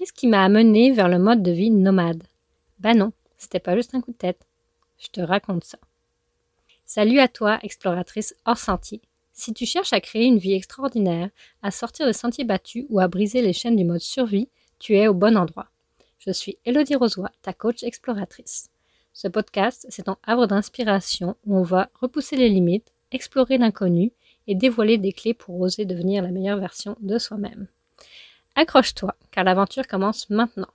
Qu'est-ce qui m'a amené vers le mode de vie nomade Ben non, c'était pas juste un coup de tête. Je te raconte ça. Salut à toi, exploratrice hors sentier. Si tu cherches à créer une vie extraordinaire, à sortir des sentiers battus ou à briser les chaînes du mode survie, tu es au bon endroit. Je suis Elodie Rosoy, ta coach exploratrice. Ce podcast, c'est ton havre d'inspiration où on va repousser les limites, explorer l'inconnu et dévoiler des clés pour oser devenir la meilleure version de soi-même. Accroche-toi, car l'aventure commence maintenant.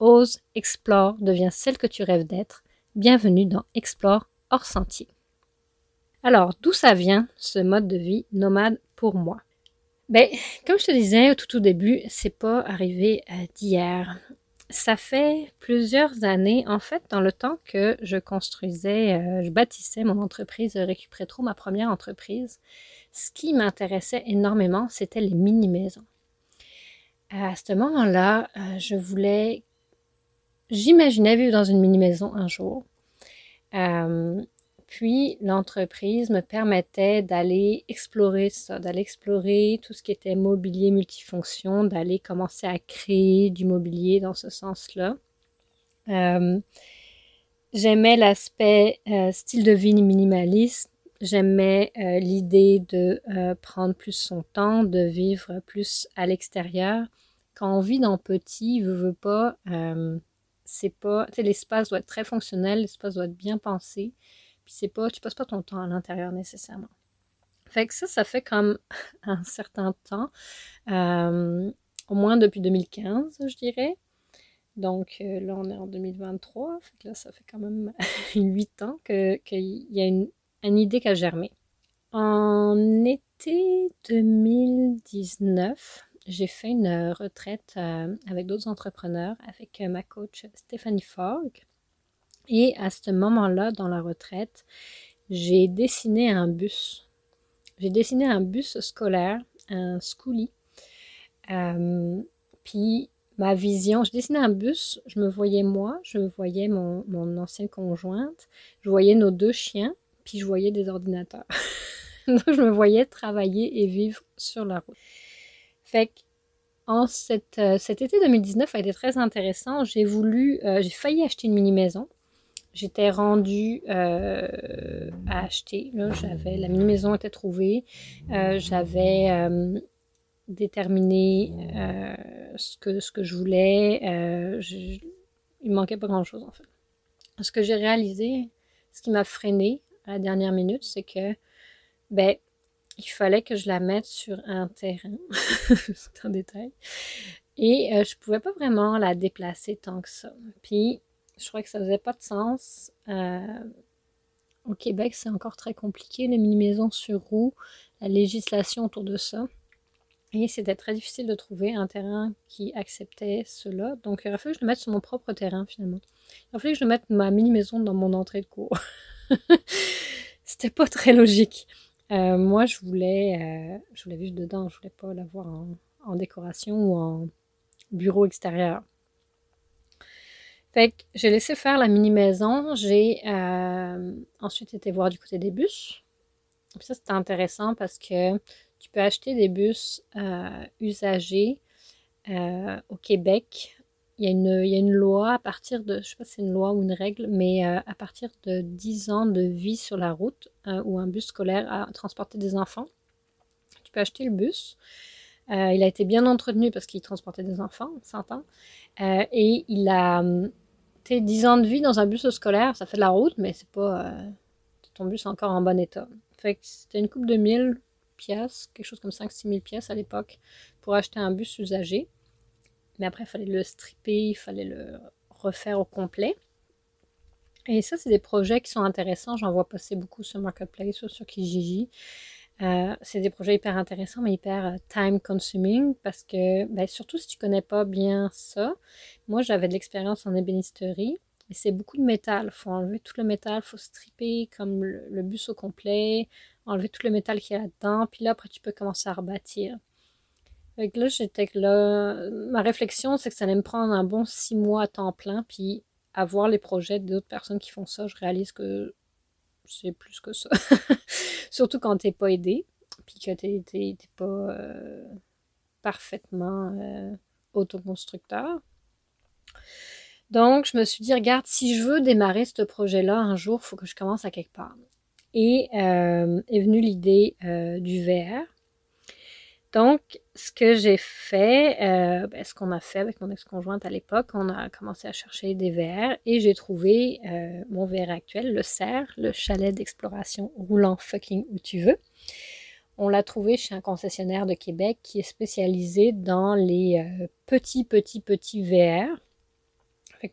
Ose, explore, deviens celle que tu rêves d'être. Bienvenue dans Explore hors sentier. Alors, d'où ça vient, ce mode de vie nomade pour moi? Ben, comme je te disais tout au début, c'est pas arrivé euh, d'hier. Ça fait plusieurs années, en fait, dans le temps que je construisais, euh, je bâtissais mon entreprise Récupérer ma première entreprise, ce qui m'intéressait énormément, c'était les mini-maisons. À ce moment-là, euh, je voulais, j'imaginais vivre dans une mini-maison un jour. Euh, puis l'entreprise me permettait d'aller explorer ça, d'aller explorer tout ce qui était mobilier multifonction, d'aller commencer à créer du mobilier dans ce sens-là. Euh, j'aimais l'aspect style de vie minimaliste. J'aimais l'idée de prendre plus son temps, de vivre plus à l'extérieur quand on vit dans petit, veut, veut pas, euh, c'est pas, l'espace doit être très fonctionnel, l'espace doit être bien pensé, puis c'est pas, tu passes pas ton temps à l'intérieur nécessairement. Fait que ça, ça fait comme un certain temps, euh, au moins depuis 2015, je dirais. Donc euh, là, on est en 2023, fait que là, ça fait quand même 8 ans qu'il y a une, une idée qui a germé. En été 2019, j'ai fait une euh, retraite euh, avec d'autres entrepreneurs, avec euh, ma coach Stéphanie Fogg. Et à ce moment-là, dans la retraite, j'ai dessiné un bus. J'ai dessiné un bus scolaire, un schoolie. puis ma vision, j'ai dessiné un bus, je me voyais moi, je voyais mon, mon ancienne conjointe, je voyais nos deux chiens, puis je voyais des ordinateurs. Donc je me voyais travailler et vivre sur la route. Fait que en cette, euh, cet été 2019 a été très intéressant. J'ai voulu, euh, j'ai failli acheter une mini maison. J'étais rendue euh, à acheter. J'avais la mini maison était trouvée. j'avais déterminé ce que ce que je voulais. Je, il manquait pas grand chose en fait. Ce que j'ai réalisé, ce qui m'a freiné à la dernière minute, c'est que ben il fallait que je la mette sur un terrain. c'est un détail. Et euh, je pouvais pas vraiment la déplacer tant que ça. Puis, je crois que ça faisait pas de sens. Euh, au Québec, c'est encore très compliqué, les mini-maisons sur roues, la législation autour de ça. Et c'était très difficile de trouver un terrain qui acceptait cela. Donc, il a fallu que je le mette sur mon propre terrain, finalement. Il a fallu que je mette ma mini-maison dans mon entrée de cours. c'était pas très logique. Euh, moi, je voulais, euh, je voulais vivre dedans, je voulais pas l'avoir en, décoration ou en bureau extérieur. Fait que j'ai laissé faire la mini maison. J'ai euh, ensuite été voir du côté des bus. ça, c'était intéressant parce que tu peux acheter des bus usagés au Québec il y, a une, loi à partir de, je sais pas c'est une loi ou une règle, mais euh, à partir de 10 ans de vie sur la route euh, ou un bus scolaire à transporter des enfants, tu peux acheter le bus. Euh, il a été bien entretenu parce qu'il transportait des enfants, on s'entend. et il a 10 ans de vie dans un bus scolaire, ça fait de la route, mais c'est pas ton bus encore en bon état. C'était une coupe de 1000 pièces, quelque chose comme 5-6 000 pièces à l'époque, pour acheter un bus usagé. Mais après, il fallait le stripper, il fallait le refaire au complet. Et ça, c'est des projets qui sont intéressants. J'en vois passer beaucoup sur Marketplace ou sur Kijiji. Euh, c'est des projets hyper intéressants, mais hyper euh, time consuming parce que, ben, surtout si tu connais pas bien ça, moi j'avais de l'expérience en ébénisterie et c'est beaucoup de métal. Il faut enlever tout le métal, il faut stripper comme le, bus au complet, enlever tout le métal qui est là-dedans, puis là après tu peux commencer à rebâtir. Là, j'étais là. Ma réflexion, c'est que ça allait me prendre un bon six mois à temps plein, puis à voir les projets d'autres personnes qui font ça, je réalise que c'est plus que ça. Surtout quand t'es pas aidé, puis que t'es pas euh, parfaitement euh, autoconstructeur. Donc, je me suis dit, regarde, si je veux démarrer ce projet-là un jour, il faut que je commence à quelque part. Et euh, est venue l'idée du VR. Donc, ce que j'ai fait, euh, ben, ce qu'on a fait avec mon ex-conjointe à l'époque, on a commencé à chercher des VR et j'ai trouvé mon VR actuel, le CER, le chalet d'exploration roulant fucking où tu veux. On l'a trouvé chez un concessionnaire de Québec qui est spécialisé dans les petits, petits, petits VR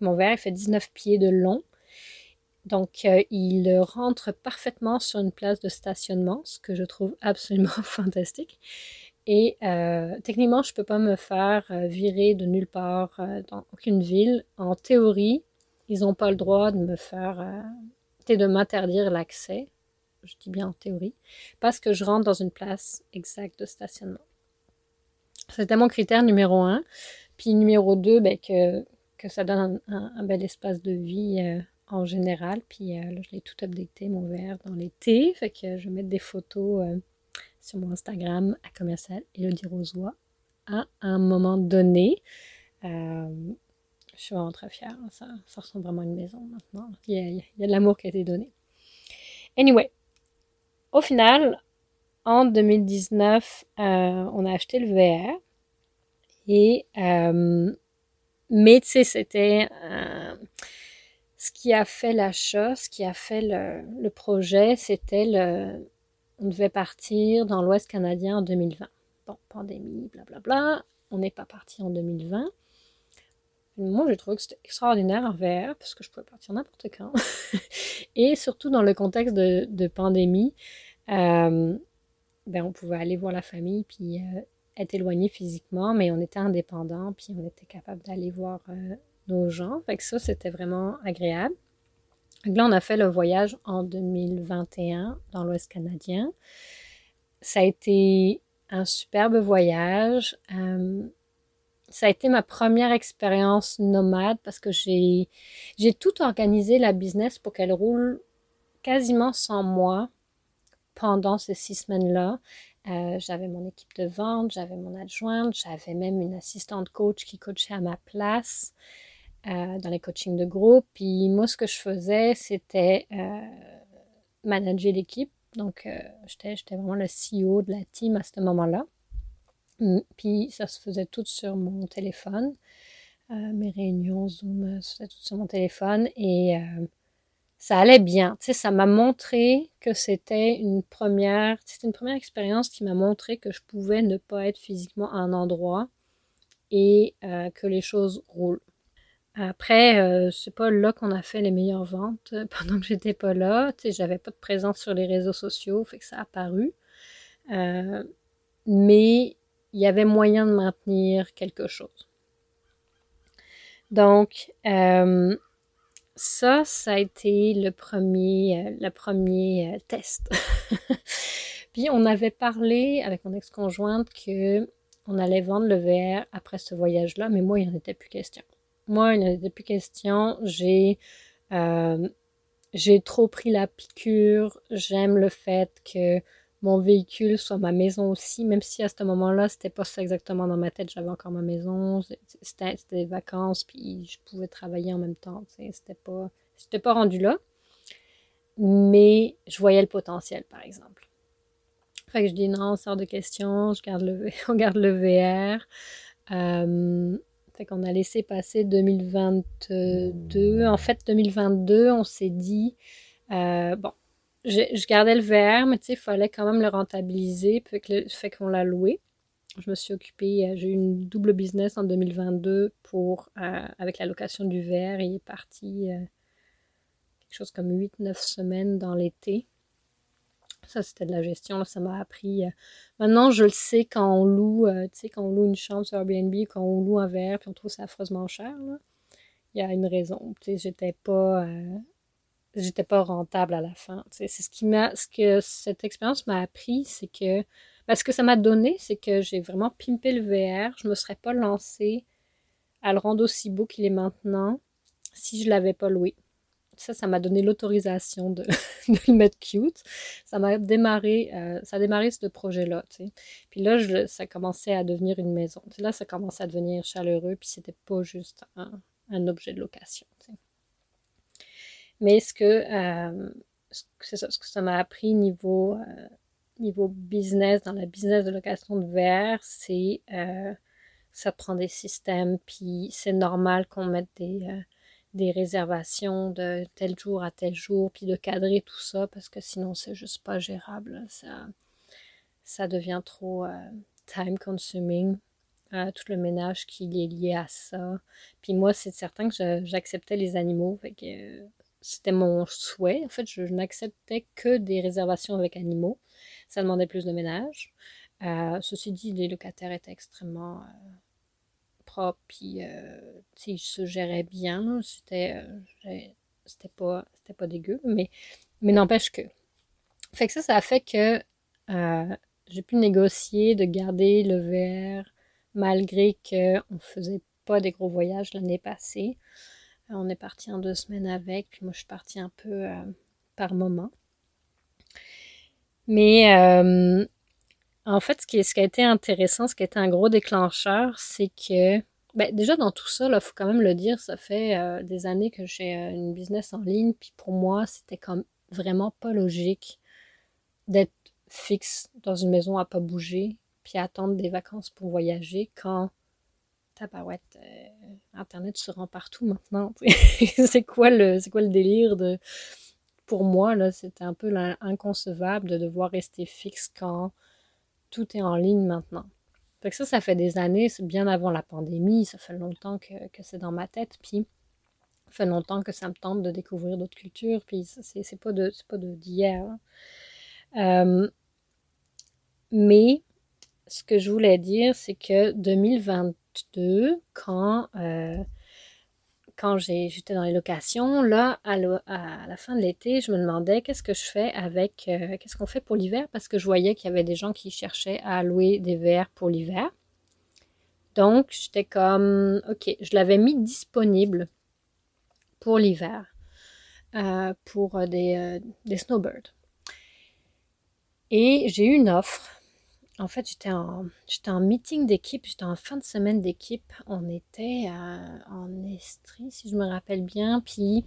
mon verre, il fait 19 pieds de long. Donc, euh, il rentre parfaitement sur une place de stationnement, ce que je trouve absolument fantastique. Et euh, techniquement, je ne peux pas me faire euh, virer de nulle part dans aucune ville. En théorie, ils n'ont pas le droit de me faire, de m'interdire l'accès. Je dis bien en théorie, parce que je rentre dans une place exacte de stationnement. C'était mon critère numéro un. Puis numéro deux, ben, que que ça donne un, bel espace de vie euh, en général. Puis euh, là, je l'ai tout updaté, mon verre, dans l'été. Fait que je vais mettre des photos euh, sur mon Instagram à commercial Elodie Rosois à un moment donné. je suis vraiment très fière. Ça, ça ressemble vraiment à une maison maintenant. Il y a, il y a de l'amour qui a été donné. Anyway, au final, en 2019, on a acheté le VR et mais tu sais, c'était euh, ce qui a fait l'achat, ce qui a fait le, projet, c'était le. On devait partir dans l'Ouest canadien en 2020. Bon, pandémie, blablabla. On n'est pas parti en 2020. Moi, j'ai trouvé que c'était extraordinaire en VR parce que je pouvais partir n'importe quand. Et surtout dans le contexte de, pandémie, euh, ben, on pouvait aller voir la famille puis euh, être éloigné physiquement, mais on était indépendant, puis on était capable d'aller voir euh, nos gens. Fait ça, c'était vraiment agréable. Là, on a fait le voyage en 2021 dans l'Ouest canadien. Ça a été un superbe voyage. Euh, ça a été ma première expérience nomade parce que j'ai, tout organisé la business pour qu'elle roule quasiment sans moi pendant ces six semaines-là. Euh, j'avais mon équipe de vente, j'avais mon adjointe, j'avais même une assistante coach qui coachait à ma place dans les coachings de groupe. Puis moi, ce que je faisais, c'était euh, manager l'équipe. Donc, j'étais, j'étais vraiment le CEO de la team à ce moment-là. Hum, puis ça se faisait tout sur mon téléphone. mes réunions Zoom, se faisait tout sur mon téléphone. Et ça allait bien. Tu sais, ça m'a montré que c'était une première, c'était une première expérience qui m'a montré que je pouvais ne pas être physiquement à un endroit et euh, que les choses roulent. Après, euh, c'est pas là qu'on a fait les meilleures ventes pendant que j'étais pas là. Tu sais, j'avais pas de présence sur les réseaux sociaux, fait que ça a apparu. Euh, mais il y avait moyen de maintenir quelque chose. Donc, euh, ça, ça a été le premier, euh, le premier euh, test. Puis on avait parlé avec mon ex-conjointe que on allait vendre le VR après ce voyage-là, mais moi, il n'y en était plus question. Moi, il n'y en était plus question. J'ai euh, j'ai trop pris la piqûre. J'aime le fait que mon véhicule soit ma maison aussi, même si à ce moment-là, c'était pas ça exactement dans ma tête. J'avais encore ma maison, c'était des vacances, puis je pouvais travailler en même temps. C'était pas, pas rendu là, mais je voyais le potentiel, par exemple. Fait que je dis non, on sort de question, je garde le, on garde le VR. Euh, fait qu'on a laissé passer 2022. En fait, 2022, on s'est dit, euh, bon, je, gardais le VR, mais tu sais, il fallait quand même le rentabiliser, que fait qu'on l'a loué. Je me suis occupée, euh, j'ai eu une double business en 2022 pour, euh, avec la location du VR. Il est parti quelque chose comme 8-9 semaines dans l'été. Ça, c'était de la gestion. ça m'a appris. maintenant, je le sais quand on loue, tu sais, quand on loue une chambre sur Airbnb, quand on loue un VR, puis on trouve ça affreusement cher. Il y a une raison. Tu sais, j'étais pas j'étais pas rentable à la fin. C'est ce qui m'a, ce que cette expérience m'a appris, c'est que, ben, ce que ça m'a donné, c'est que j'ai vraiment pimpé le VR. Je me serais pas lancée à le rendre aussi beau qu'il est maintenant si je l'avais pas loué. Ça, ça m'a donné l'autorisation de, le mettre cute. Ça m'a démarré, euh, ça a démarré ce projet-là. Puis là, ça commençait à devenir une maison. là, ça commençait à devenir chaleureux, puis c'était pas juste un, objet de location. Mais ce que, euh, ce, ça, ce que ça m'a appris niveau, euh, niveau business, dans la business de location de verre, c'est ça prend des systèmes, puis c'est normal qu'on mette des des réservations de tel jour à tel jour, puis de cadrer tout ça, parce que sinon c'est juste pas gérable. Ça, ça devient trop euh, time consuming. Euh, tout le ménage qui est lié à ça. Puis moi, c'est certain que j'acceptais les animaux. Euh, c'était mon souhait. En fait, je, n'acceptais que des réservations avec animaux. Ça demandait plus de ménage. ceci dit, les locataires étaient extrêmement propre, puis euh, il se gérait bien. C'était euh, c'était pas, pas dégueu, mais, mais n'empêche que. Fait que ça, ça a fait que euh, j'ai pu négocier de garder le verre malgré qu'on ne faisait pas des gros voyages l'année passée. On est parti en deux semaines avec, puis moi je suis partie un peu par moment. Mais en fait, ce qui, ce qui, a été intéressant, ce qui a été un gros déclencheur, c'est que ben, déjà dans tout ça, il faut quand même le dire, ça fait euh, des années que j'ai euh, une business en ligne, puis pour moi, c'était comme vraiment pas logique d'être fixe dans une maison à pas bouger, puis attendre des vacances pour voyager quand tabarouette, euh, Internet se rend partout maintenant. c'est quoi le délire de pour moi c'était un peu inconcevable de devoir rester fixe quand tout est en ligne maintenant. Fait que ça, ça fait des années, c'est bien avant la pandémie, ça fait longtemps que, c'est dans ma tête, puis ça fait longtemps que ça me tente de découvrir d'autres cultures, puis c'est pas de pas d'hier. Euh, mais ce que je voulais dire, c'est que 2022, quand euh, quand j'étais dans les locations, là, à, la fin de l'été, je me demandais qu'est-ce que je fais avec, euh, qu'est-ce qu'on fait pour l'hiver, parce que je voyais qu'il y avait des gens qui cherchaient à louer des verres pour l'hiver. Donc, j'étais comme, ok, je l'avais mis disponible pour l'hiver, euh, pour euh, des snowbirds. Et j'ai eu une offre en fait, j'étais en, meeting d'équipe, j'étais en fin de semaine d'équipe. On était en Estrie, si je me rappelle bien. Puis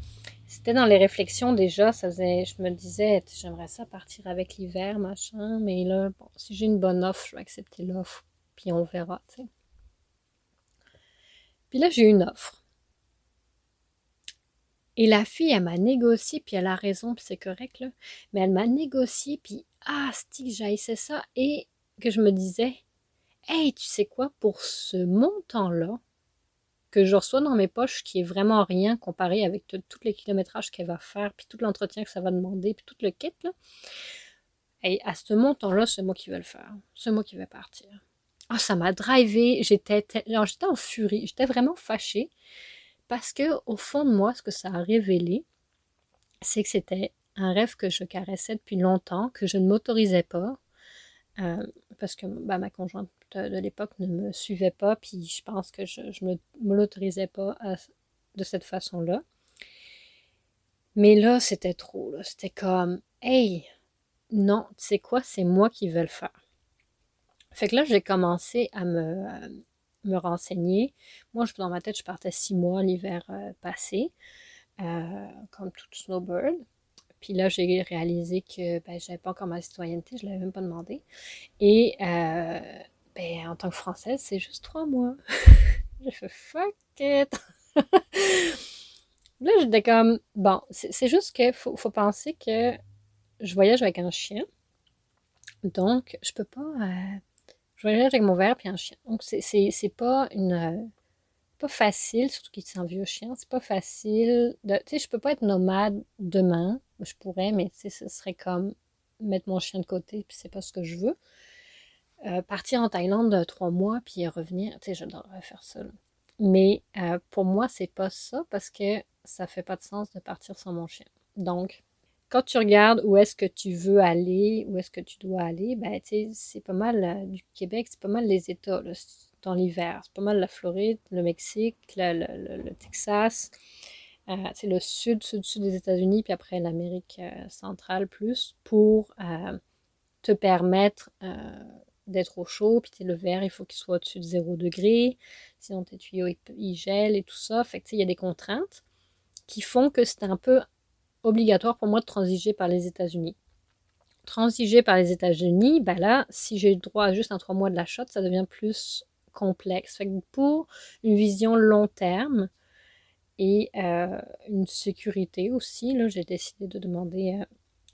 c'était dans les réflexions déjà. Ça je me disais, j'aimerais ça partir avec l'hiver, machin. Mais là, bon, si j'ai une bonne offre, je vais accepter l'offre. Puis on verra, tu sais. Puis là, j'ai une offre. Et la fille, elle m'a négocié, puis elle a raison, puis c'est correct, là. Mais elle m'a négocié, puis ah, stick, j'haïssais ça. Et que je me disais, hey, tu sais quoi, pour ce montant-là, que je reçois dans mes poches, qui est vraiment rien comparé avec tous les kilométrages qu'elle va faire, puis tout l'entretien que ça va demander, puis tout le kit, là. Et à ce montant-là, c'est moi qui vais le faire. C'est moi qui vais partir. Ah, ça m'a drivé. J'étais, j'étais en furie. J'étais vraiment fâchée. Parce que, au fond de moi, ce que ça a révélé, c'est que c'était un rêve que je caressais depuis longtemps, que je ne m'autorisais pas, euh, parce que bah, ma conjointe de, l'époque ne me suivait pas, puis je pense que je ne me, l'autorisais pas de cette façon-là. Mais là, c'était trop. C'était comme, hey, non, tu sais quoi, c'est moi qui vais le faire. Fait que là, j'ai commencé à me, euh, me renseigner. Moi, dans ma tête, je partais six mois l'hiver euh, passé, comme toute snowbird. Puis là, j'ai réalisé que ben, je n'avais pas encore ma citoyenneté, je ne l'avais même pas demandé. Et euh, ben, en tant que Française, c'est juste trois mois. j'ai fait fuck it! là, j'étais comme, bon, c'est juste qu'il faut, penser que je voyage avec un chien. Donc, je peux pas. Euh, je voyage avec mon verre puis un chien. Donc, c'est pas une pas facile, surtout qu'il est un vieux chien, c'est pas facile. Tu sais, je peux pas être nomade demain. Je pourrais, mais ce serait comme mettre mon chien de côté, puis c'est pas ce que je veux. Euh, partir en Thaïlande trois mois, puis revenir, tu sais, j'adorerais faire ça. Mais euh, pour moi, c'est pas ça parce que ça fait pas de sens de partir sans mon chien. Donc, quand tu regardes où est-ce que tu veux aller, où est-ce que tu dois aller, ben, tu c'est pas mal euh, du Québec, c'est pas mal les États. Dans l'hiver. C'est pas mal la Floride, le Mexique, le, Texas, c'est le sud, sud, sud des États-Unis, puis après l'Amérique centrale plus, pour te permettre d'être au chaud, puis le verre, il faut qu'il soit au-dessus de 0 degré, sinon tes tuyaux, ils gèlent et tout ça. Fait que, il y a des contraintes qui font que c'est un peu obligatoire pour moi de transiger par les États-Unis. Transiger par les États-Unis, ben là, si j'ai le droit à juste un 3 mois de la shot, ça devient plus complexe. Fait que pour une vision long terme et euh, une sécurité aussi, j'ai décidé de demander euh,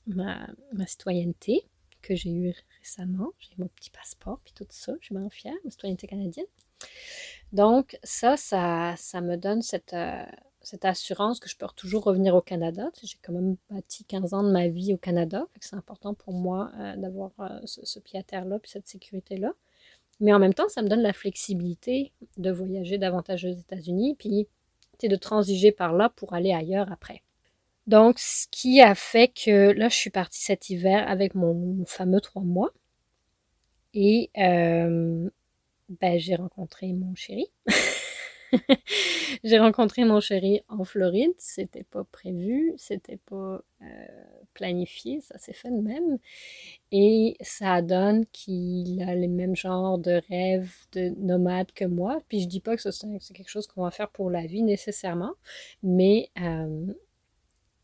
ma, citoyenneté que j'ai eue récemment. J'ai mon petit passeport, puis tout ça. Je suis bien fière, ma citoyenneté canadienne. Donc, ça, ça, ça me donne cette, euh, cette assurance que je peux toujours revenir au Canada. j'ai quand même bâti 15 ans de ma vie au Canada. C'est important pour moi d'avoir euh, ce, pied à terre-là, puis cette sécurité-là. Mais en même temps, ça me donne la flexibilité de voyager davantage aux États-Unis, puis de transiger par là pour aller ailleurs après. Donc, ce qui a fait que là, je suis partie cet hiver avec mon, fameux trois mois. Et euh, ben, j'ai rencontré mon chéri. j'ai rencontré mon chéri en Floride. C'était pas prévu, c'était pas euh, planifié, ça s'est fait de même. Et ça donne qu'il a les mêmes genres de rêves de nomade que moi. Puis je dis pas que c'est quelque chose qu'on va faire pour la vie nécessairement, mais euh,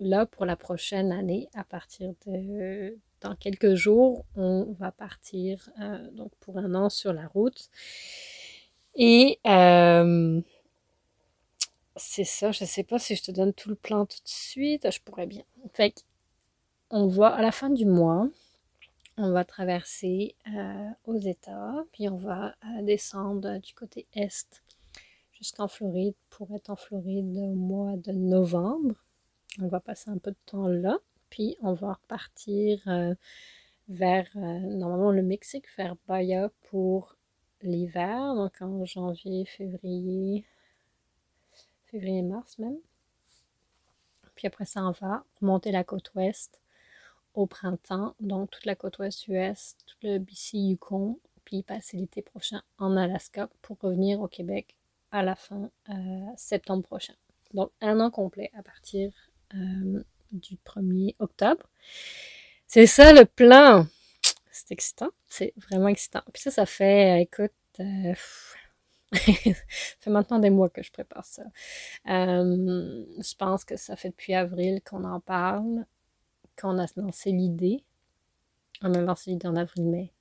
là, pour la prochaine année, à partir de dans quelques jours, on va partir euh, donc pour un an sur la route. Et euh, c'est ça, je ne sais pas si je te donne tout le plan tout de suite, je pourrais bien. Fait on va à la fin du mois, on va traverser euh, aux États, puis on va descendre du côté est jusqu'en Floride pour être en Floride au mois de novembre. On va passer un peu de temps là, puis on va repartir euh, vers euh, normalement le Mexique, vers Bahia pour l'hiver, donc en janvier, février, février-mars même. Puis après ça, on va remonter la côte ouest au printemps, donc toute la côte ouest US, tout le BC Yukon, puis passer l'été prochain en Alaska pour revenir au Québec à la fin euh, septembre prochain. Donc un an complet à partir euh, du 1er octobre. C'est ça le plan. C'est excitant. C'est vraiment excitant. Puis ça, ça fait, écoute, euh, ça fait maintenant des mois que je prépare ça. Euh, je pense que ça fait depuis avril qu'on en parle, qu'on a lancé l'idée. On a lancé l'idée en avril-mai.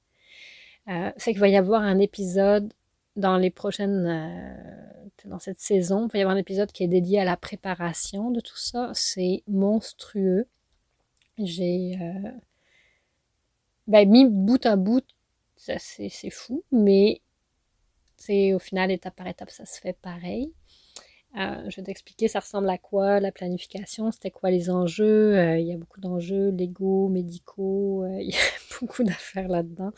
Euh, c'est qu'il va y avoir un épisode dans les prochaines, euh, dans cette saison, il va y avoir un épisode qui est dédié à la préparation de tout ça. C'est monstrueux. J'ai euh, ben, mis bout à bout, c'est fou, mais c'est au final, étape par étape, ça se fait pareil. Euh, je vais t'expliquer ça ressemble à quoi la planification, c'était quoi les enjeux. il y a beaucoup d'enjeux légaux, médicaux, il y a beaucoup d'affaires là-dedans.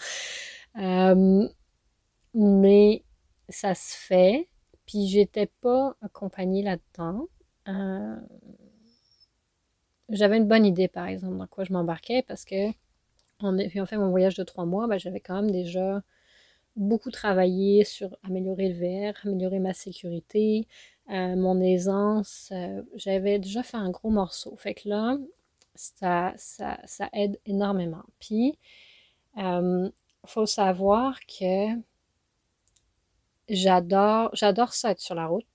mais ça se fait. Puis j'étais pas accompagnée là-dedans. Euh, j'avais une bonne idée, par exemple, dans quoi je m'embarquais, parce que en fait mon voyage de trois mois, ben, j'avais quand même déjà beaucoup travaillé sur améliorer le VR, améliorer ma sécurité, euh, mon aisance. Euh, j'avais déjà fait un gros morceau. Fait que là, ça, ça, ça aide énormément. Puis, il faut savoir que j'adore, j'adore ça être sur la route.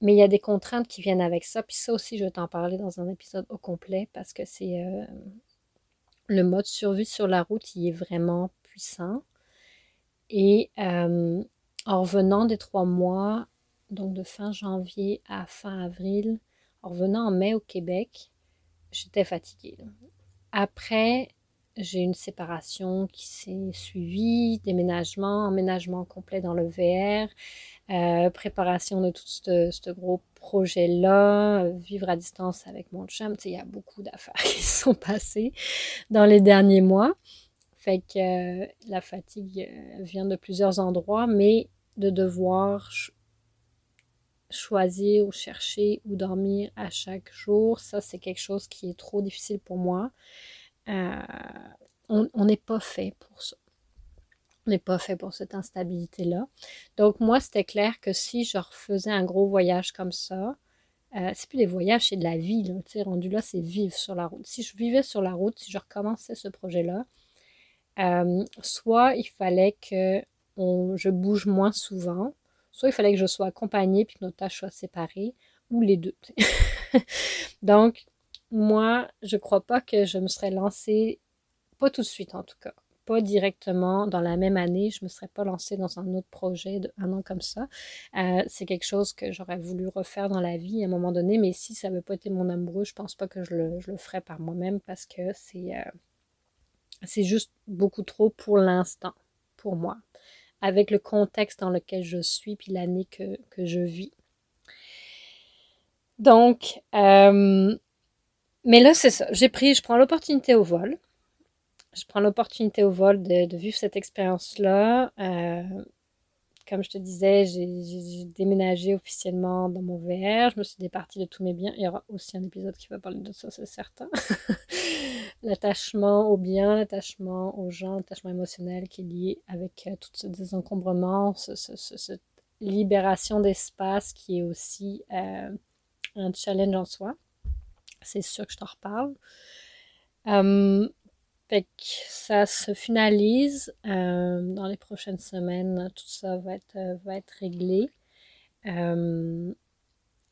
Mais il y a des contraintes qui viennent avec ça. Puis ça aussi, je vais t'en parler dans un épisode au complet parce que c'est euh, le mode survie sur la route, il est vraiment puissant. Et euh, en revenant des trois mois, donc de fin janvier à fin avril, en revenant en mai au Québec, j'étais fatiguée. Après, j'ai une séparation qui s'est suivie, déménagement, emménagement complet dans le VR, euh, préparation de tout ce, gros projet-là, vivre à distance avec mon chum. Il y a beaucoup d'affaires qui sont passées dans les derniers mois. Fait que euh, la fatigue euh, vient de plusieurs endroits, mais de devoir choisir ou chercher ou dormir à chaque jour, ça c'est quelque chose qui est trop difficile pour moi. Euh, on n'est pas fait pour ça. On n'est pas fait pour cette instabilité-là. Donc moi, c'était clair que si je refaisais un gros voyage comme ça, c'est plus des voyages, c'est de la vie. Là. rendu là, c'est vivre sur la route. Si je vivais sur la route, si je recommençais ce projet-là, euh, soit il fallait que je bouge moins souvent, soit il fallait que je sois accompagnée puis que nos tâches soient séparées, ou les deux. Donc, moi, je crois pas que je me serais lancée, pas tout de suite en tout cas, pas directement dans la même année, je me serais pas lancée dans un autre projet de un an comme ça. Euh, c'est quelque chose que j'aurais voulu refaire dans la vie à un moment donné, mais si ça n'avait pas été mon amoureux, je pense pas que je le, je ferais par moi-même parce que c'est euh, c'est juste beaucoup trop pour l'instant, pour moi, avec le contexte dans lequel je suis puis l'année que, je vis. Donc, euh, mais là, c'est ça. J'ai pris, je prends l'opportunité au vol. Je prends l'opportunité au vol de, vivre cette expérience-là. Euh, comme je te disais, j'ai déménagé officiellement dans mon VR. Je me suis départie de tous mes biens. Il y aura aussi un épisode qui va parler de ça, c'est certain. l'attachement aux biens, l'attachement aux gens, l'attachement émotionnel qui est lié avec euh, tout ce désencombrement, cette libération d'espace qui est aussi euh, un challenge en soi. C'est sûr que je t'en reparle. Euh, fait que ça se finalise euh, dans les prochaines semaines. Tout ça va être, va être réglé. Euh,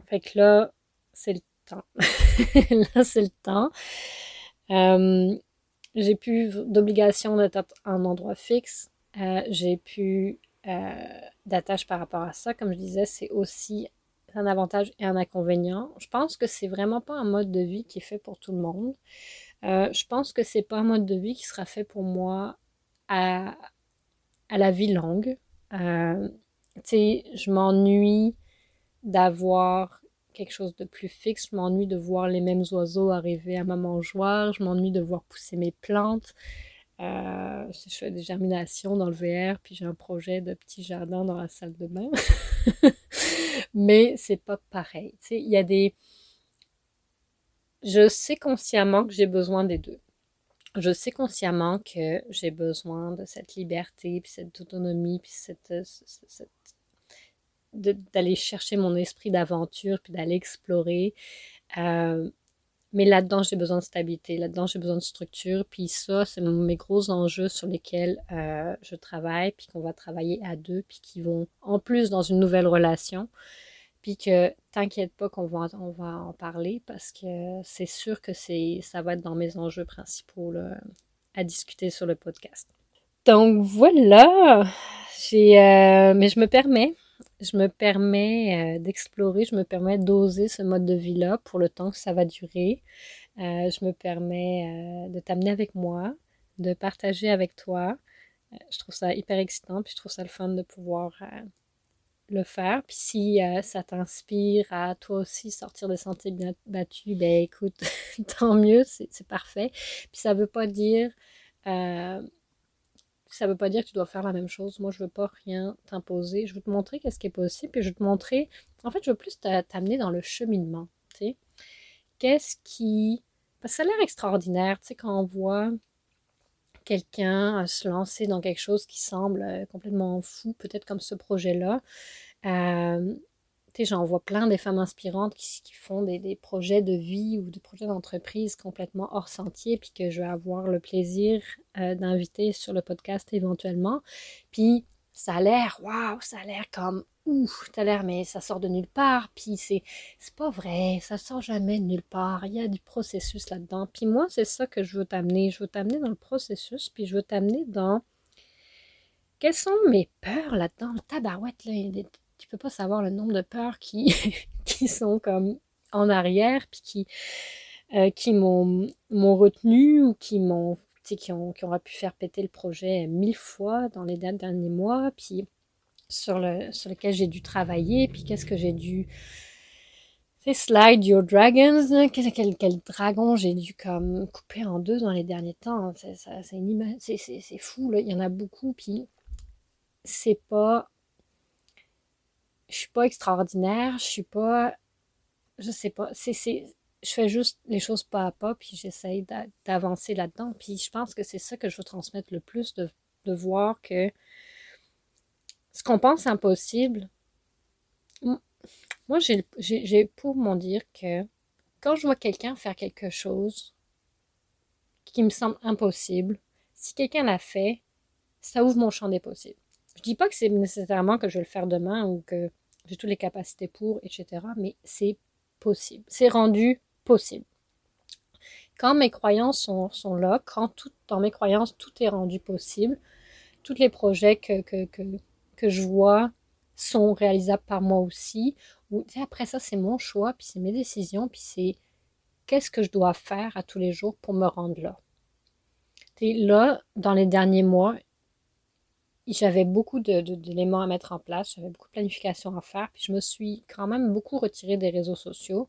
fait que là, c'est le temps. là, c'est le temps. J'ai plus d'obligation d'être en endroit fixe. j'ai plus d'attache par rapport à ça. Comme je disais, c'est aussi un avantage et un inconvénient. Je pense que c'est vraiment pas un mode de vie qui est fait pour tout le monde. Euh, je pense que c'est pas un mode de vie qui sera fait pour moi à, à la vie longue. Euh, tu sais, je m'ennuie d'avoir quelque chose de plus fixe. Je m'ennuie de voir les mêmes oiseaux arriver à ma mangeoire. Je m'ennuie de voir pousser mes plantes. Euh, je fais des germinations dans le VR, puis j'ai un projet de petit jardin dans la salle de bain. Mais c'est pas pareil. Il y a des je sais consciemment que j'ai besoin des deux. Je sais consciemment que j'ai besoin de cette liberté, puis cette autonomie, puis cette, d'aller chercher mon esprit d'aventure, puis d'aller explorer. Euh, mais là-dedans, j'ai besoin de stabilité, là-dedans, j'ai besoin de structure. Puis ça, c'est mes gros enjeux sur lesquels euh, je travaille, puis qu'on va travailler à deux, puis qui vont, en plus, dans une nouvelle relation, puis que t'inquiète pas qu'on va, on va en parler parce que c'est sûr que c'est, ça va être dans mes enjeux principaux à discuter sur le podcast. Donc voilà, euh, mais je me permets, je me permets euh, d'explorer, je me permets d'oser ce mode de vie-là pour le temps que ça va durer. Euh, je me permets de t'amener avec moi, de partager avec toi. je trouve ça hyper excitant, puis je trouve ça le fun de pouvoir le faire. Puis si euh, ça t'inspire à toi aussi sortir des sentiers bien battus, ben écoute, tant mieux, c'est parfait. Puis ça veut pas dire euh, ça veut pas dire que tu dois faire la même chose. Moi, je veux pas rien t'imposer. Je veux te montrer qu'est-ce qui est possible. Puis je te montrer. En fait, je veux plus t'amener dans le cheminement. Tu sais. Qu'est-ce qui. Parce que ça a l'air extraordinaire, tu sais, quand on voit quelqu'un se lancer dans quelque chose qui semble euh, complètement fou, peut-être comme ce projet-là. Euh, j'en vois plein des femmes inspirantes qui, font des, projets de vie ou des projets d'entreprise complètement hors sentier, puis que je vais avoir le plaisir euh, d'inviter sur le podcast éventuellement. Puis ça a l'air, waouh, ça a l'air comme ouf, t'as l'air, mais ça sort de nulle part, puis c'est, c'est pas vrai, ça sort jamais de nulle part, il y a du processus là-dedans. Puis moi, c'est ça que je veux t'amener, je veux t'amener dans le processus, puis je veux t'amener dans quelles sont mes peurs là-dedans, tabarouette, là, peux pas savoir le nombre de peurs qui, qui sont comme en arrière, puis qui, euh, qui m'ont, retenu ou qui m'ont qui, ont, qui auraient pu faire péter le projet mille fois dans les derniers mois, puis sur, le, sur lequel j'ai dû travailler, puis qu'est-ce que j'ai dû... C'est Slide Your Dragons, quel, quel, quel dragon j'ai dû comme couper en deux dans les derniers temps. C'est, c'est, fou, là. il y en a beaucoup, puis c'est pas... Je suis pas extraordinaire, je suis pas... Je sais pas, c'est, je fais juste les choses pas à pas, puis j'essaye d'avancer là-dedans. Puis je pense que c'est ça que je veux transmettre le plus, de, de voir que ce qu'on pense impossible, moi j'ai pour m'en dire que quand je vois quelqu'un faire quelque chose qui me semble impossible, si quelqu'un l'a fait, ça ouvre mon champ des possibles. Je dis pas que c'est nécessairement que je vais le faire demain ou que j'ai toutes les capacités pour, etc. Mais c'est possible. C'est rendu possible. Quand mes croyances sont, sont là, quand tout, dans mes croyances, tout est rendu possible, tous les projets que, que, que, que je vois sont réalisables par moi aussi. Après ça, c'est mon choix, puis c'est mes décisions, puis c'est qu'est-ce que je dois faire à tous les jours pour me rendre là. Et là, dans les derniers mois, j'avais beaucoup d'éléments à mettre en place, j'avais beaucoup de planification à faire, puis je me suis quand même beaucoup retirée des réseaux sociaux.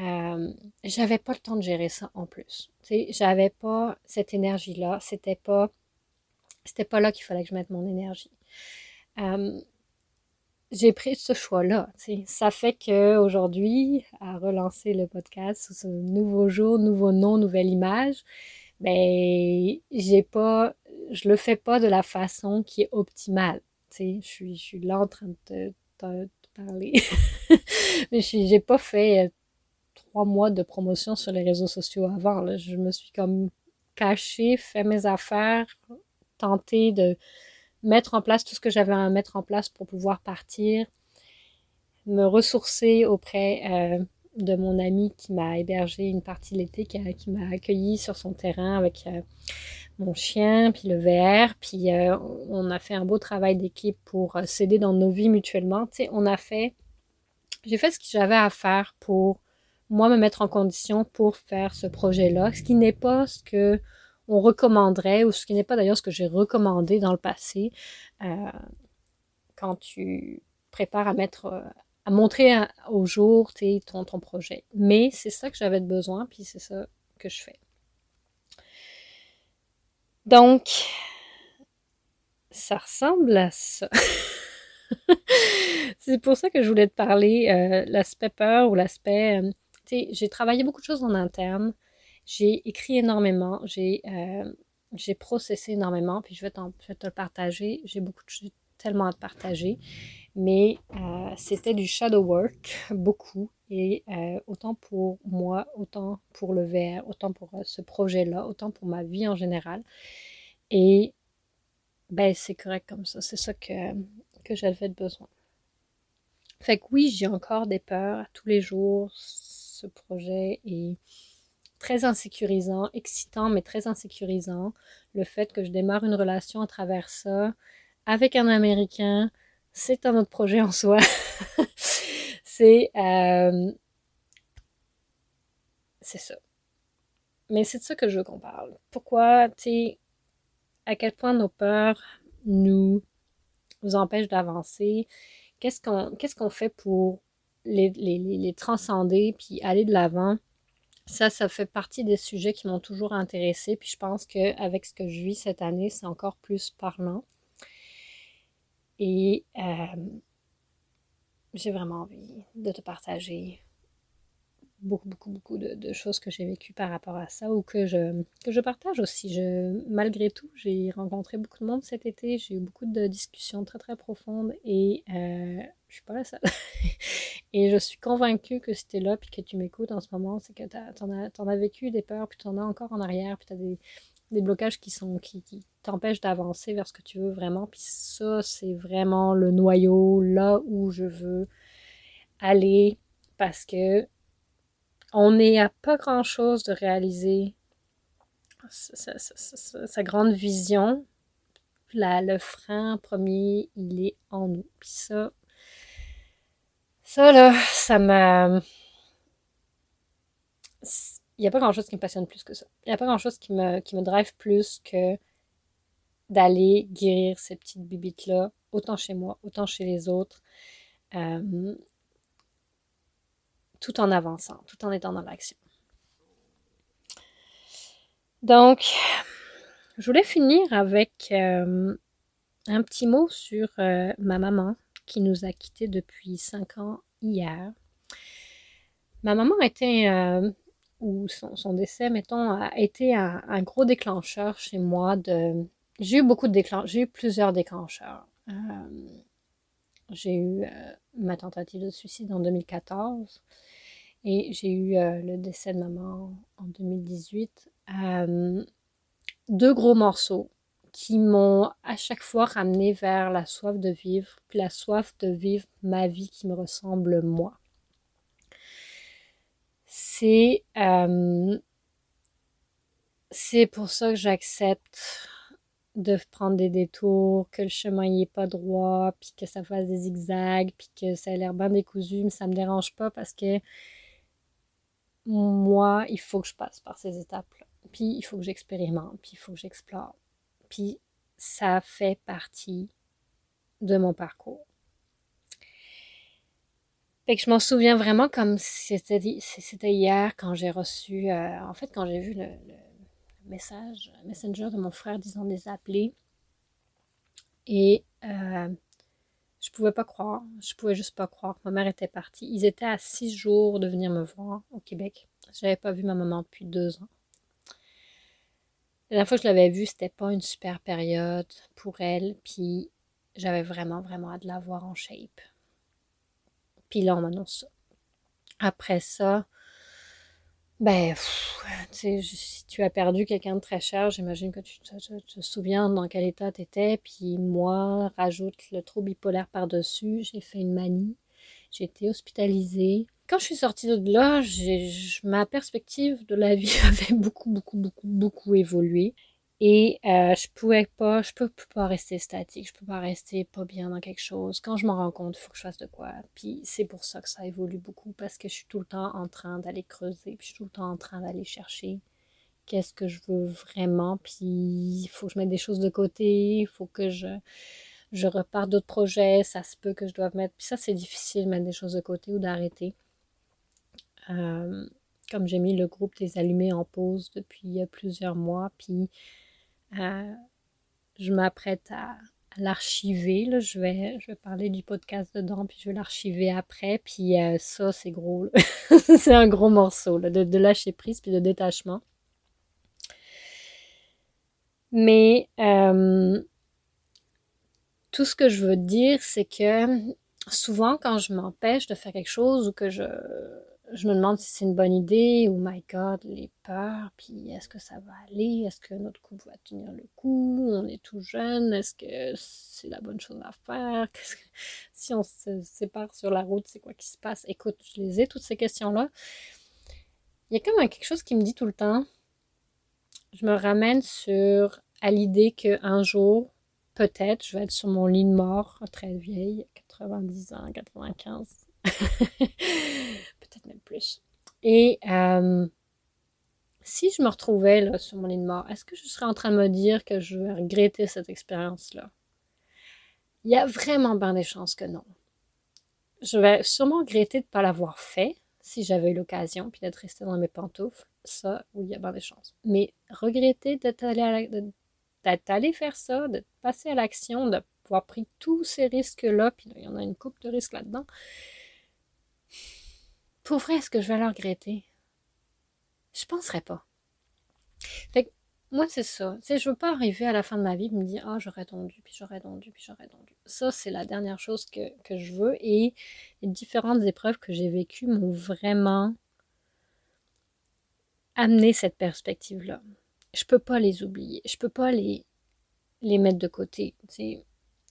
Euh, j'avais pas le temps de gérer ça en plus. J'avais pas cette énergie-là, c'était pas pas là qu'il fallait que je mette mon énergie. Euh, j'ai pris ce choix-là. Ça fait qu'aujourd'hui, à relancer le podcast sous ce nouveau jour, nouveau nom, nouvelle image, ben, j'ai pas, je le fais pas de la façon qui est optimale. je suis, je suis là en train de te, parler. Mais je j'ai pas fait euh, trois mois de promotion sur les réseaux sociaux avant. Je me suis comme cachée, fait mes affaires, tenté de mettre en place tout ce que j'avais à mettre en place pour pouvoir partir, me ressourcer auprès euh, de mon ami qui m'a hébergé une partie de l'été, qui, m'a accueilli sur son terrain avec euh, mon chien, puis le VR, puis euh, on a fait un beau travail d'équipe pour s'aider dans nos vies mutuellement. Tu on a fait, j'ai fait ce que j'avais à faire pour moi me mettre en condition pour faire ce projet-là, ce qui n'est pas ce que on recommanderait, ou ce qui n'est pas d'ailleurs ce que j'ai recommandé dans le passé, euh, quand tu prépares à mettre, euh, à montrer au jour ton, ton projet. Mais c'est ça que j'avais besoin, puis c'est ça que je fais. Donc, ça ressemble à ça. c'est pour ça que je voulais te parler euh, l'aspect peur ou l'aspect... tu sais, j'ai travaillé beaucoup de choses en interne. J'ai écrit énormément, j'ai euh, j'ai processé énormément, puis je vais, te le partager. J'ai beaucoup de tellement à te partager. Mais euh, c'était du shadow work, beaucoup. Et euh, autant pour moi, autant pour le VR, autant pour ce projet-là, autant pour ma vie en général. Et ben c'est correct comme ça. C'est ça que, que j'avais besoin. Fait que oui, j'ai encore des peurs tous les jours, ce projet. Et très insécurisant, excitant, mais très insécurisant. Le fait que je démarre une relation à travers ça avec un Américain, c'est un autre projet en soi. c'est euh, c'est ça. Mais c'est de ça que je veux qu'on parle. Pourquoi, tu sais, à quel point nos peurs nous, nous empêchent d'avancer? Qu'est-ce qu'on fait pour les, les, les transcender puis aller de l'avant? Ça, ça fait partie des sujets qui m'ont toujours intéressé. Puis je pense qu'avec ce que je vis cette année, c'est encore plus parlant. Et euh, j'ai vraiment envie de te partager beaucoup, beaucoup, beaucoup de, choses que j'ai vécues par rapport à ça ou que je, que je partage aussi. Malgré tout, j'ai rencontré beaucoup de monde cet été, j'ai eu beaucoup de discussions très, très profondes et euh, je suis pas la seule. et je suis convaincue que si tu es là puis que tu m'écoutes en ce moment, c'est que tu en as, vécu des peurs, puis tu en as encore en arrière, puis tu as des, des, blocages qui sont qui, t'empêchent d'avancer vers ce que tu veux vraiment. Puis ça, c'est vraiment le noyau, là où je veux aller parce que on n'est à pas grand-chose de réaliser sa, grande vision. le frein premier, il est en nous. Puis ça, ça là, ça m'a... Il n'y a pas grand-chose qui me passionne plus que ça. Il n'y a pas grand-chose qui me, qui me drive plus que d'aller guérir ces petites bibites-là, autant chez moi, autant chez les autres. Euh, tout en avançant, tout en étant dans l'action. Donc, je voulais finir avec euh, un petit mot sur euh, ma maman qui nous a quittés depuis cinq ans hier. Ma maman était, son, décès, mettons, a été un, gros déclencheur chez moi. J'ai eu beaucoup de déclencheurs, j'ai eu plusieurs déclencheurs. j'ai eu ma tentative de suicide en 2014 et j'ai eu le décès de maman en 2018. deux gros morceaux qui m'ont à chaque fois ramené vers la soif de vivre, la soif de vivre ma vie qui me ressemble moi. C'est euh, c'est pour ça que j'accepte de prendre des détours, que le chemin n'y est pas droit, puis que ça fasse des zigzags, puis que ça a l'air bien décousu, mais ça me dérange pas parce que moi, il faut que je passe par ces étapes-là. Puis il faut que j'expérimente, puis il faut que j'explore. Puis ça fait partie de mon parcours. Que je m'en souviens vraiment comme c'était hier quand j'ai reçu, euh, en fait, quand j'ai vu le, message Messenger de mon frère disant des appelés. Et euh, je pouvais pas croire, je pouvais juste pas croire. Ma mère était partie. Ils étaient à six jours de venir me voir au Québec. J'avais pas vu ma maman depuis deux ans. La dernière fois que je l'avais vue, c'était pas une super période pour elle, puis j'avais vraiment, vraiment hâte de la voir en shape. Puis là, ça. Après ça, ben, tu si tu as perdu quelqu'un de très cher, j'imagine que tu te, souviens dans quel état tu étais. Puis moi, rajoute le trouble bipolaire par-dessus, j'ai fait une manie, j'ai été hospitalisée. Quand je suis sortie de là, ma perspective de la vie avait beaucoup, beaucoup, beaucoup, beaucoup évolué. Et euh, je pouvais pas, je peux, pas rester statique, je peux pas rester pas bien dans quelque chose. Quand je m'en rends compte, il faut que je fasse de quoi. Puis c'est pour ça que ça évolue beaucoup, parce que je suis tout le temps en train d'aller creuser, puis je suis tout le temps en train d'aller chercher qu'est-ce que je veux vraiment, puis il faut que je mette des choses de côté, il faut que je, je reparte d'autres projets, ça se peut que je doive mettre. Puis ça, c'est difficile de mettre des choses de côté ou d'arrêter. Euh, comme j'ai mis le groupe des allumés en pause depuis plusieurs mois, puis euh, je m'apprête à, l'archiver. Je vais, je vais parler du podcast dedans, puis je vais l'archiver après. Puis euh, ça, c'est gros. c'est un gros morceau de, lâcher prise, puis de détachement. Mais euh, tout ce que je veux dire, c'est que souvent, quand je m'empêche de faire quelque chose ou que je je me demande si c'est une bonne idée. Oh my god, les peurs. Puis est-ce que ça va aller? Est-ce que notre couple va tenir le coup? On est tout jeune. Est-ce que c'est la bonne chose à faire? Si on se sépare sur la route, c'est quoi qui se passe? Écoute, je les ai, toutes ces questions-là. Il y a comme quelque chose qui me dit tout le temps. Je me ramène sur à l'idée qu'un jour, peut-être, je vais être sur mon lit de mort, très vieille, 90 ans, 95. même plus. Et euh, si je me retrouvais sur mon lit de mort, est-ce que je serais en train de me dire que je vais regretter cette expérience-là? Il y a vraiment bien des chances que non. Je vais sûrement regretter de ne pas l'avoir fait si j'avais eu l'occasion, puis d'être resté dans mes pantoufles. Ça, oui, il y a bien des chances. Mais regretter d'être allé, faire ça, de passer à l'action, d'avoir pris tous ces risques-là, puis il y en a une coupe de risques là-dedans, pour vrai, est-ce que je vais le regretter? Je penserais pas. Que, moi, c'est ça. Tu sais, je veux pas arriver à la fin de ma vie et me dire, ah, j'aurais tendu, puis j'aurais tendu, puis j'aurais tendu. Ça, c'est la dernière chose que, je veux. Et les différentes épreuves que j'ai vécues m'ont vraiment amené cette perspective-là. Je peux pas les oublier. Je peux pas les, les mettre de côté.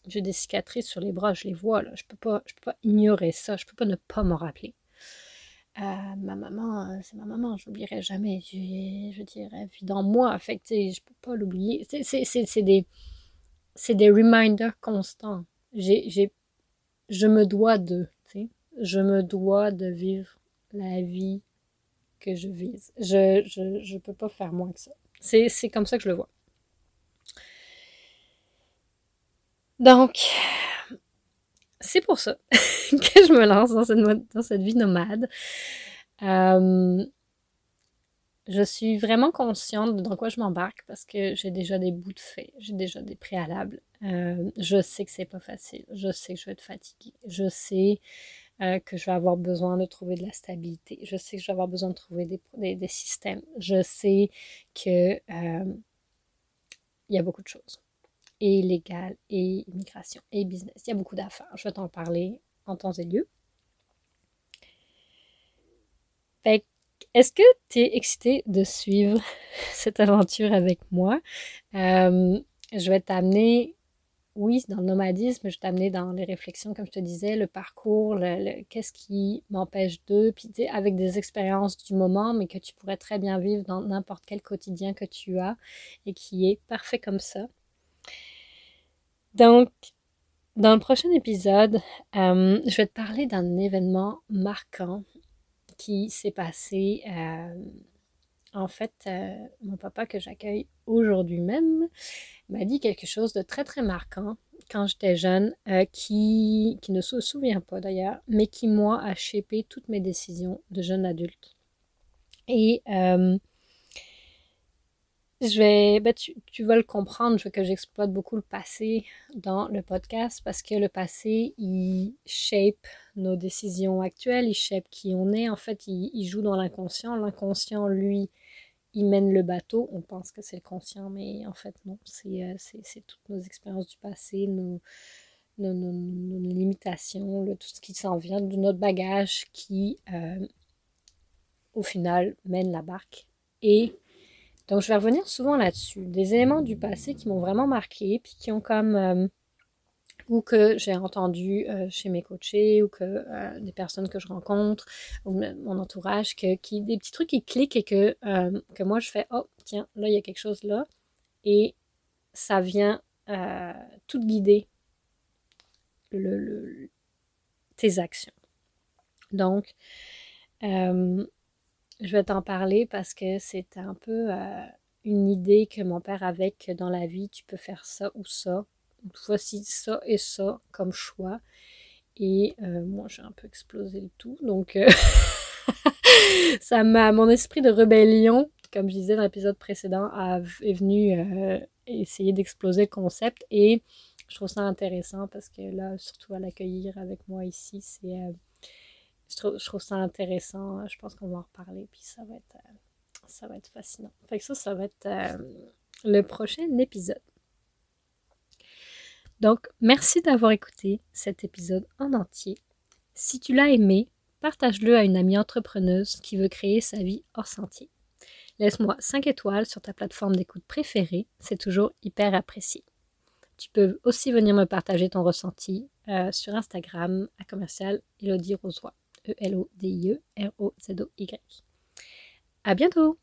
J'ai des cicatrices sur les bras, je les vois, là. Je peux pas, je peux pas ignorer ça. Je peux pas ne pas m'en rappeler. Euh, ma maman, euh, c'est ma maman, je l'oublierai jamais. Je, je dirais, vie dans moi. Fait je peux pas l'oublier. C'est des, des reminders constants. Je me dois de, je me dois de vivre la vie que je vise. Je, je, je peux pas faire moins que ça. C'est comme ça que je le vois. Donc, c'est pour ça que je me lance dans cette, vie nomade. Euh, je suis vraiment consciente de dans quoi je m'embarque parce que j'ai déjà des bouts de fait, j'ai déjà des préalables. Euh, je sais que c'est pas facile, je sais que je vais être fatiguée, je sais euh, que je vais avoir besoin de trouver de la stabilité, je sais que je vais avoir besoin de trouver des, des, systèmes, je sais que il y a beaucoup de choses. Et légal et immigration et business. Il y a beaucoup d'affaires. Je vais t'en parler en temps et lieu. est-ce que tu es excité de suivre cette aventure avec moi? Euh, je vais t'amener, oui, dans le nomadisme, je vais t'amener dans les réflexions, comme je te disais, le parcours, qu'est-ce qui m'empêche de, puis avec des expériences du moment, mais que tu pourrais très bien vivre dans n'importe quel quotidien que tu as et qui est parfait comme ça. Donc, dans le prochain épisode, euh, je vais te parler d'un événement marquant qui s'est passé. Euh, en fait, euh, mon papa que j'accueille aujourd'hui même m'a dit quelque chose de très très marquant quand j'étais jeune, qui, qui ne se souvient pas d'ailleurs, mais qui moi a shapé toutes mes décisions de jeune adulte. Et je vais, ben tu, tu, vas le comprendre, je veux que j'exploite beaucoup le passé dans le podcast parce que le passé, il shape nos décisions actuelles, il shape qui on est. En fait, il, joue dans l'inconscient. L'inconscient, lui, il mène le bateau. On pense que c'est le conscient, mais en fait, non. C'est euh, toutes nos expériences du passé, nos, nos, nos, limitations, tout ce qui s'en vient de notre bagage qui, euh, au final, mène la barque. Et donc, je vais revenir souvent là-dessus. Des éléments du passé qui m'ont vraiment marqué, puis qui ont comme. Euh, ou que j'ai entendu euh, chez mes coachés, ou que euh, des personnes que je rencontre, ou mon entourage, que, des petits trucs qui cliquent et que, que moi je fais Oh, tiens, là, il y a quelque chose là. Et ça vient tout guider tes actions. Donc, je vais t'en parler parce que c'est un peu euh, une idée que mon père avait que dans la vie, tu peux faire ça ou ça. Voici ça et ça comme choix. Et euh, moi, j'ai un peu explosé le tout. Donc, euh, ça m'a. Mon esprit de rébellion, comme je disais dans l'épisode précédent, est venu essayer d'exploser le concept. Et je trouve ça intéressant parce que là, surtout à l'accueillir avec moi ici, c'est je trouve, ça intéressant. Je pense qu'on va en reparler, puis ça va être, euh, ça va être fascinant. Fait ça, ça va être euh, le prochain épisode. Donc, merci d'avoir écouté cet épisode en entier. Si tu l'as aimé, partage-le à une amie entrepreneuse qui veut créer sa vie hors sentier. Laisse-moi 5 étoiles sur ta plateforme d'écoute préférée, c'est toujours hyper apprécié. Tu peux aussi venir me partager ton ressenti euh, sur Instagram à commercial Elodie Rosoy. E-L-O-D-I-E R-O-Z-O-Y. À bientôt!